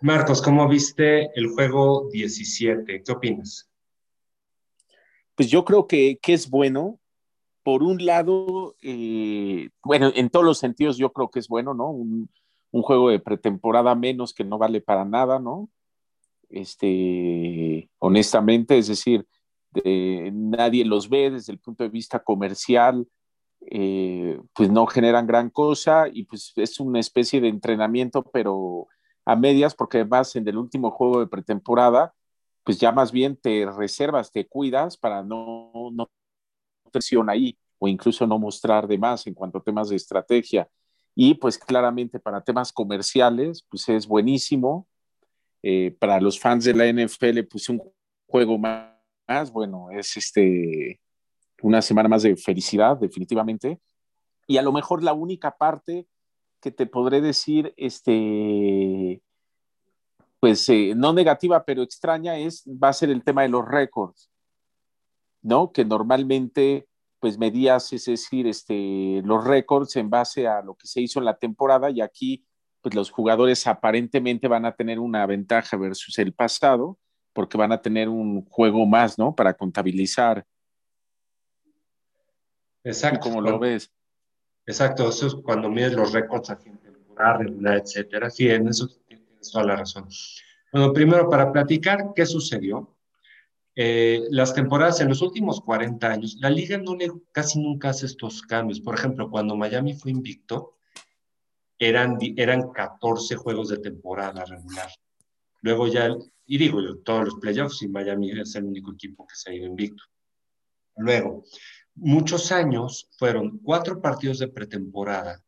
Marcos, ¿cómo viste el juego 17? ¿Qué opinas? Pues yo creo que, es bueno. Por un lado, eh, bueno, en todos los sentidos yo creo que es bueno, ¿no? Un, juego de pretemporada menos que no vale para nada, ¿no? Este, honestamente, es decir, nadie los ve desde el punto de vista comercial, eh, pues no generan gran cosa y pues es una especie de entrenamiento, pero a medias, porque además en el último juego de pretemporada, pues ya más bien te reservas, te cuidas para no, no presión ahí o incluso no mostrar de más en cuanto a temas de estrategia. Y pues claramente para temas comerciales, pues es buenísimo. Eh, para los fans de la NFL, pues un juego más, bueno, es este, una semana más de felicidad, definitivamente. Y a lo mejor la única parte que te podré decir, este, pues eh, no negativa, pero extraña, es, va a ser el tema de los récords, ¿no? Que normalmente, pues medías, es decir, este, los récords en base a lo que se hizo en la temporada y aquí, pues los jugadores aparentemente van a tener una ventaja versus el pasado, porque van a tener un juego más, ¿no? Para contabilizar. Exacto. ¿Cómo lo ves? Exacto, eso es cuando mides los récords a fin temporada, regular, etcétera. Sí, en eso tienes toda la razón. Bueno, primero, para platicar qué sucedió. Eh, las temporadas en los últimos 40 años, la liga no le, casi nunca hace estos cambios. Por ejemplo, cuando Miami fue invicto, eran, eran 14 juegos de temporada regular. Luego ya, y digo, todos los playoffs, y Miami es el único equipo que se ha ido invicto. Luego, muchos años fueron cuatro partidos de pretemporada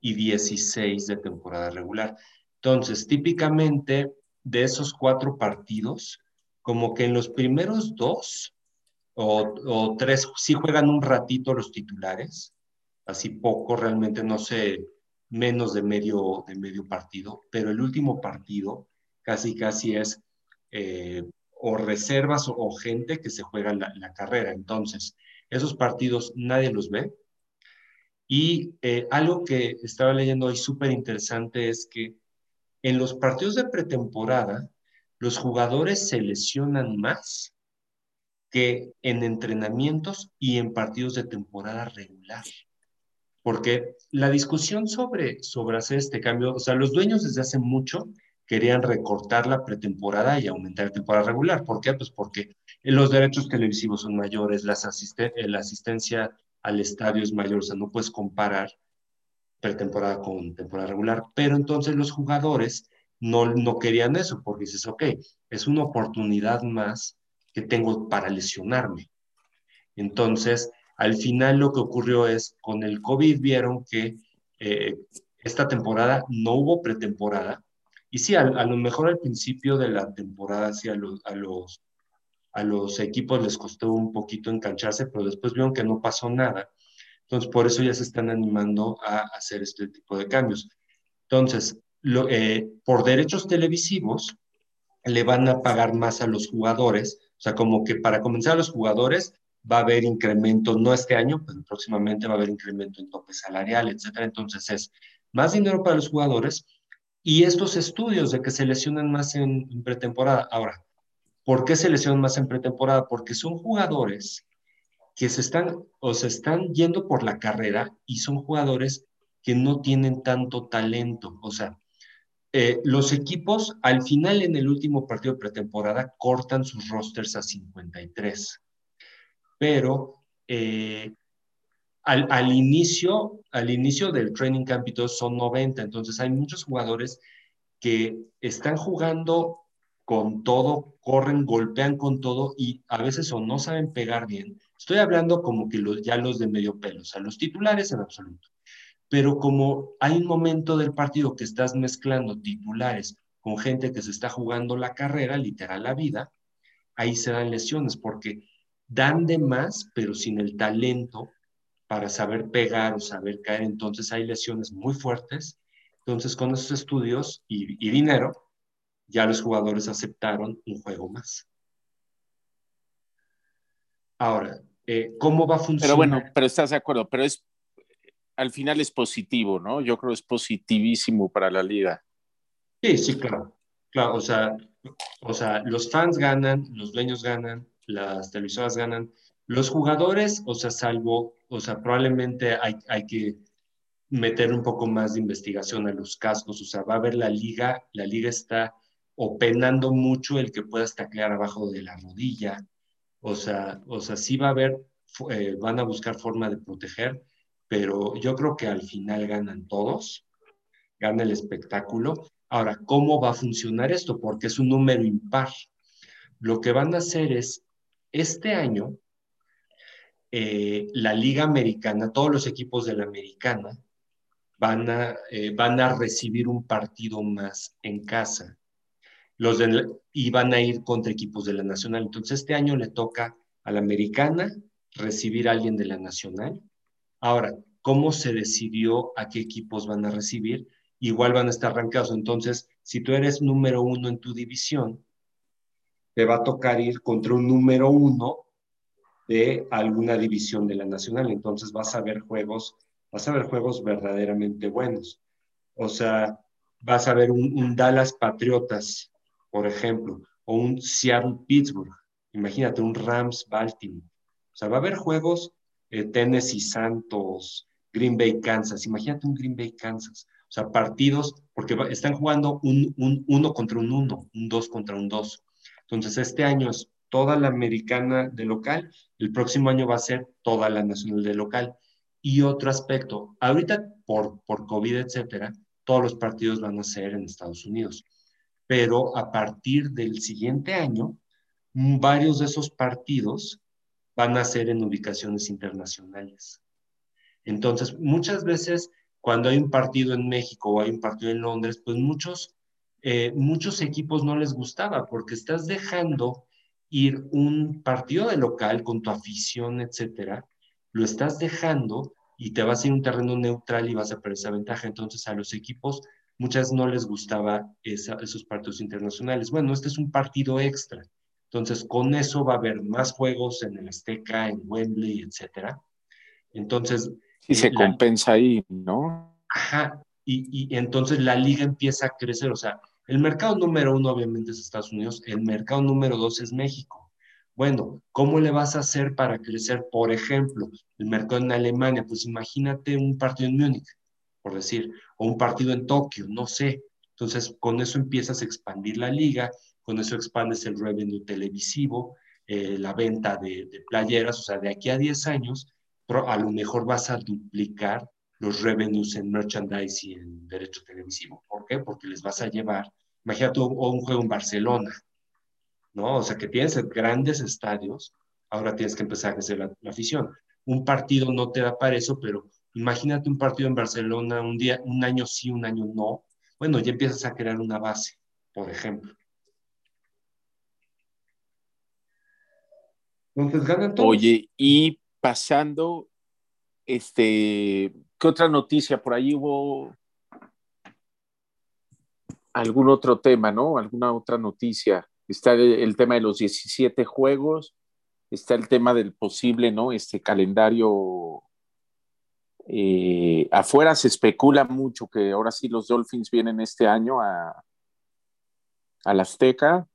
y 16 de temporada regular. Entonces, típicamente de esos cuatro partidos, como que en los primeros dos o, tres sí juegan un ratito los titulares, así poco, realmente no sé, menos de medio, de medio partido, pero el último partido casi casi es eh, o reservas o, gente que se juega la, la carrera. Entonces, esos partidos nadie los ve. Y eh, algo que estaba leyendo hoy súper interesante es que en los partidos de pretemporada, los jugadores se lesionan más que en entrenamientos y en partidos de temporada regular. Porque la discusión sobre, sobre hacer este cambio, o sea, los dueños desde hace mucho querían recortar la pretemporada y aumentar la temporada regular. ¿Por qué? Pues porque los derechos televisivos son mayores, eh, la asistencia al estadio es mayor, o sea, no puedes comparar pretemporada con temporada regular, pero entonces los jugadores no, no querían eso, porque dices, ok, es una oportunidad más que tengo para lesionarme. Entonces, al final lo que ocurrió es, con el COVID vieron que eh, esta temporada no hubo pretemporada, y sí, a, lo mejor al principio de la temporada, sí, a los a los equipos les costó un poquito engancharse, pero después vieron que no pasó nada. Entonces, por eso ya se están animando a hacer este tipo de cambios. Entonces, eh, por derechos televisivos, le van a pagar más a los jugadores. O sea, como que para comenzar los jugadores va a haber incremento, no este año, pero próximamente va a haber incremento en tope salarial, etcétera. Entonces, es más dinero para los jugadores y estos estudios de que se lesionan más en pretemporada. Ahora, ¿Por qué se lesionan más en pretemporada? Porque son jugadores que se están o se están yendo por la carrera y son jugadores que no tienen tanto talento. O sea, eh, los equipos al final en el último partido de pretemporada cortan sus rosters a 53. Pero eh, al, al, inicio, al inicio del training camp son 90. Entonces hay muchos jugadores que están jugando con todo, corren, golpean con todo y a veces o no saben pegar bien. Estoy hablando como que los, ya los de medio pelo, o sea, los titulares en absoluto. Pero como hay un momento del partido que estás mezclando titulares con gente que se está jugando la carrera, literal la vida, ahí se dan lesiones porque dan de más, pero sin el talento para saber pegar o saber caer. Entonces hay lesiones muy fuertes. Entonces con esos estudios y, y dinero, ya los jugadores aceptaron un juego más. Ahora, eh, ¿cómo va a funcionar? Pero bueno, pero estás de acuerdo, pero es al final es positivo, ¿no? Yo creo que es positivísimo para la liga. Sí, sí, claro. Claro, o sea, o sea, los fans ganan, los dueños ganan, las televisoras ganan, los jugadores, o sea, salvo, o sea, probablemente hay, hay que meter un poco más de investigación a los cascos, o sea, va a haber la liga, la liga está openando mucho el que pueda taclear abajo de la rodilla, o sea, o sea, sí va a haber, eh, van a buscar forma de proteger, pero yo creo que al final ganan todos, gana el espectáculo. Ahora, ¿cómo va a funcionar esto? Porque es un número impar. Lo que van a hacer es, este año, eh, la Liga Americana, todos los equipos de la Americana, van a, eh, van a recibir un partido más en casa. Los y van a ir contra equipos de la Nacional. Entonces, este año le toca a la Americana recibir a alguien de la Nacional. Ahora, ¿cómo se decidió a qué equipos van a recibir? Igual van a estar arrancados. Entonces, si tú eres número uno en tu división, te va a tocar ir contra un número uno de alguna división de la Nacional. Entonces, vas a ver juegos vas a ver juegos verdaderamente buenos. O sea, vas a ver un, Dallas Patriotas, por ejemplo, o un Seattle Pittsburgh. Imagínate, un Rams Baltimore. O sea, va a haber juegos eh, Tennessee Santos, Green Bay Kansas. Imagínate un Green Bay Kansas. O sea, partidos, porque están jugando un, un uno contra un uno, un dos contra un dos. Entonces, este año es toda la americana de local, el próximo año va a ser toda la nacional de local. Y otro aspecto, ahorita por, por COVID, etcétera, todos los partidos van a ser en Estados Unidos. Pero a partir del siguiente año, varios de esos partidos van a ser en ubicaciones internacionales. Entonces, muchas veces cuando hay un partido en México o hay un partido en Londres, pues muchos, eh, muchos equipos no les gustaba porque estás dejando ir un partido de local con tu afición, etcétera, lo estás dejando y te vas a ir a un terreno neutral y vas a perder esa ventaja. Entonces a los equipos muchas no les gustaba esos partidos internacionales. Bueno, este es un partido extra. Entonces con eso va a haber más juegos en el Azteca, en Wembley, etcétera. Entonces... Y se compensa ahí, ¿no? Ajá. Y, y entonces la liga empieza a crecer. O sea, el mercado número uno obviamente es Estados Unidos, el mercado número dos es México. Bueno, ¿cómo le vas a hacer para crecer, por ejemplo, el mercado en Alemania? Pues imagínate un partido en Múnich, por decir, o un partido en Tokio, no sé. Entonces, con eso empiezas a expandir la liga, con eso expandes el revenue televisivo, eh, la venta de, playeras, o sea, de aquí a 10 años, a lo mejor vas a duplicar los revenues en merchandise y en derecho televisivo. ¿Por qué? Porque les vas a llevar, imagínate un juego en Barcelona, ¿no? O sea, que tienes grandes estadios, ahora tienes que empezar a crecer la, afición. Un partido no te da para eso, pero imagínate un partido en Barcelona, un día, un año sí, un año no. Bueno, ya empiezas a crear una base, por ejemplo. Oye, y pasando, este, ¿qué otra noticia? Por ahí hubo algún otro tema, ¿no? ¿Alguna otra noticia? está el, tema de los 17 juegos, está el tema del posible, ¿no? Este calendario. Eh, afuera se especula mucho que ahora sí los Dolphins vienen este año a, a la Azteca.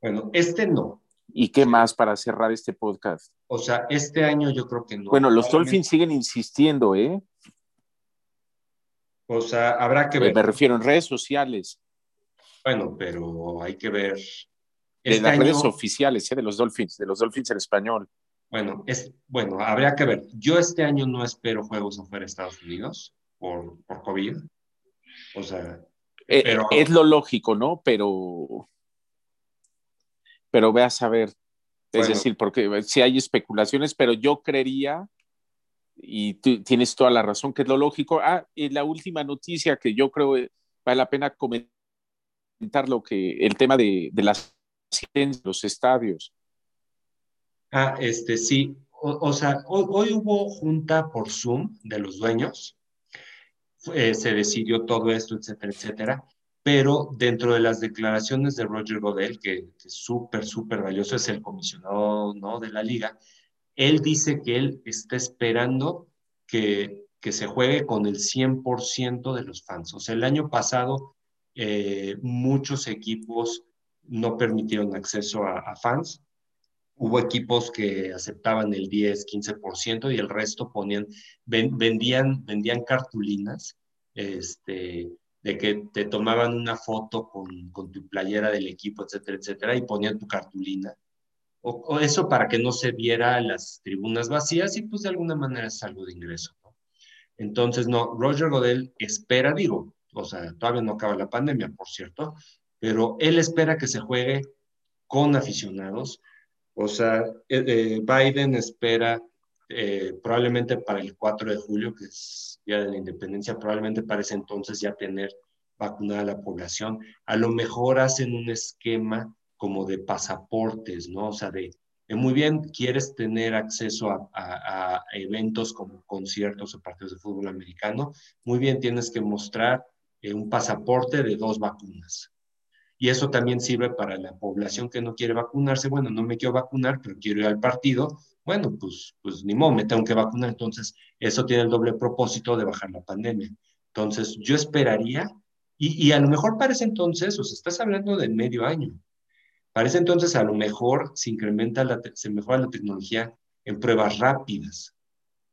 Bueno, este no. ¿Y qué más para cerrar este podcast? O sea, este año yo creo que no. Bueno, los Dolphins siguen insistiendo, ¿eh? O sea, habrá que ver. Me refiero en redes sociales. Bueno, pero hay que ver. de las redes oficiales, ¿eh? de los Dolphins, de los Dolphins en español. Bueno, es, bueno, habría que ver. Yo este año no espero juegos afuera de Estados Unidos por, por COVID. O sea, eh, pero... es lo lógico, ¿no? Pero, pero ve a saber. Es decir, porque si hay especulaciones, pero yo creería, y tú tienes toda la razón, que es lo lógico. Ah, y la última noticia que yo creo vale la pena comentar lo que el tema de, de las los estadios. Ah, este sí. O, sea, hoy, hubo junta por Zoom de los dueños. Eh, se decidió todo esto, etcétera, etcétera. Pero dentro de las declaraciones de Roger Godel, que, es súper, súper valioso, es el comisionado ¿no? de la liga, él dice que él está esperando que, que se juegue con el 100% de los fans. O sea, el año pasado eh, muchos equipos no permitieron acceso a, fans. Hubo equipos que aceptaban el 10, 15% y el resto ponían, vendían, vendían cartulinas este, de que te tomaban una foto con, con, tu playera del equipo, etcétera, etcétera, y ponían tu cartulina. O, eso para que no se viera las tribunas vacías y pues de alguna manera es algo de ingreso. Entonces, no, Roger Godel espera, digo, o sea, todavía no acaba la pandemia, por cierto, pero él espera que se juegue con aficionados. O sea, eh, eh, Biden espera eh, probablemente para el 4 de julio, que es Día de la Independencia, probablemente para ese entonces ya tener vacunada la población. A lo mejor hacen un esquema como de pasaportes, ¿no? O sea, de, muy bien, quieres tener acceso a, eventos como conciertos o partidos de fútbol americano, muy bien, tienes que mostrar un pasaporte de dos vacunas. Y eso también sirve para la población que no quiere vacunarse. Bueno, no me quiero vacunar, pero quiero ir al partido bueno, pues, pues ni modo, me tengo que vacunar. Entonces, eso tiene el doble propósito de bajar la pandemia. Entonces, yo esperaría, y, y a lo mejor para ese entonces, o sea, estás hablando de medio año, para ese entonces a lo mejor se incrementa, la, se mejora la tecnología en pruebas rápidas,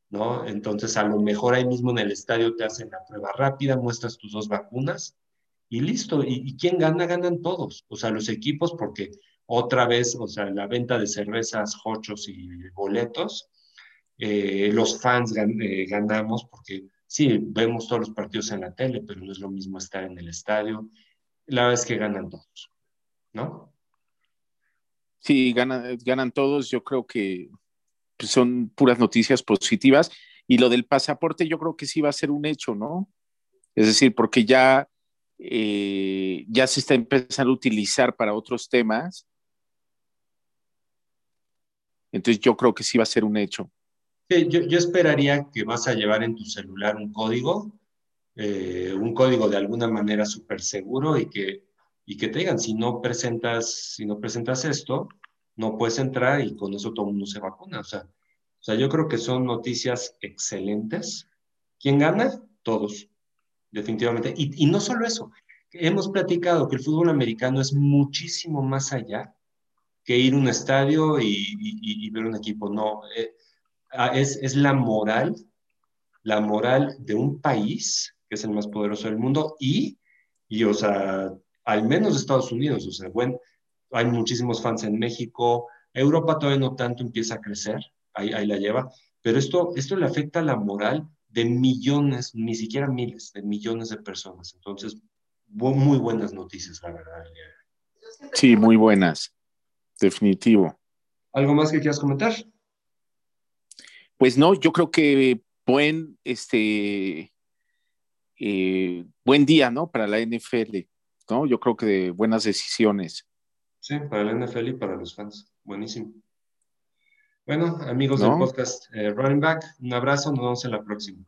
¿no? Entonces, a lo mejor ahí mismo en el estadio te hacen la prueba rápida, muestras tus dos vacunas y listo. ¿Y, y quién gana? Ganan todos, o sea, los equipos, porque otra vez, o sea, la venta de cervezas, hochos y boletos, eh, los fans eh, ganamos porque sí, vemos todos los partidos en la tele, pero no es lo mismo estar en el estadio. La verdad es que ganan todos, ¿no? Sí, ganan, ganan todos. Yo creo que son puras noticias positivas. Y lo del pasaporte yo creo que sí va a ser un hecho, ¿no? Es decir, porque ya, eh, ya se está empezando a utilizar para otros temas entonces yo creo que sí va a ser un hecho. Yo esperaría que vas a llevar en tu celular un código, eh, un código de alguna manera súper seguro y que, y que te digan, si no, presentas, si no presentas esto, no puedes entrar y con eso todo el mundo se vacuna. O sea, o sea, yo creo que son noticias excelentes. ¿Quién gana? Todos, definitivamente. Y, no solo eso, hemos platicado que el fútbol americano es muchísimo más allá que ir a un estadio y, ver un equipo. No, eh, ah, es, es la moral, la moral de un país, que es el más poderoso del mundo, y, y o sea, al menos Estados Unidos, o sea, bueno, hay muchísimos fans en México, Europa todavía no tanto empieza a crecer, ahí, ahí la lleva, pero esto, esto le afecta a la moral de millones, ni siquiera miles, de millones de personas. Entonces, muy buenas noticias, la verdad. Sí, muy buenas definitivo. ¿Algo más que quieras comentar? Pues no, yo creo que buen, este, eh, buen día, ¿no? Para la NFL, ¿no? Yo creo que de buenas decisiones. Sí, para la NFL y para los fans. Buenísimo. Bueno, amigos del podcast eh, Running Back, un abrazo, nos vemos en la próxima.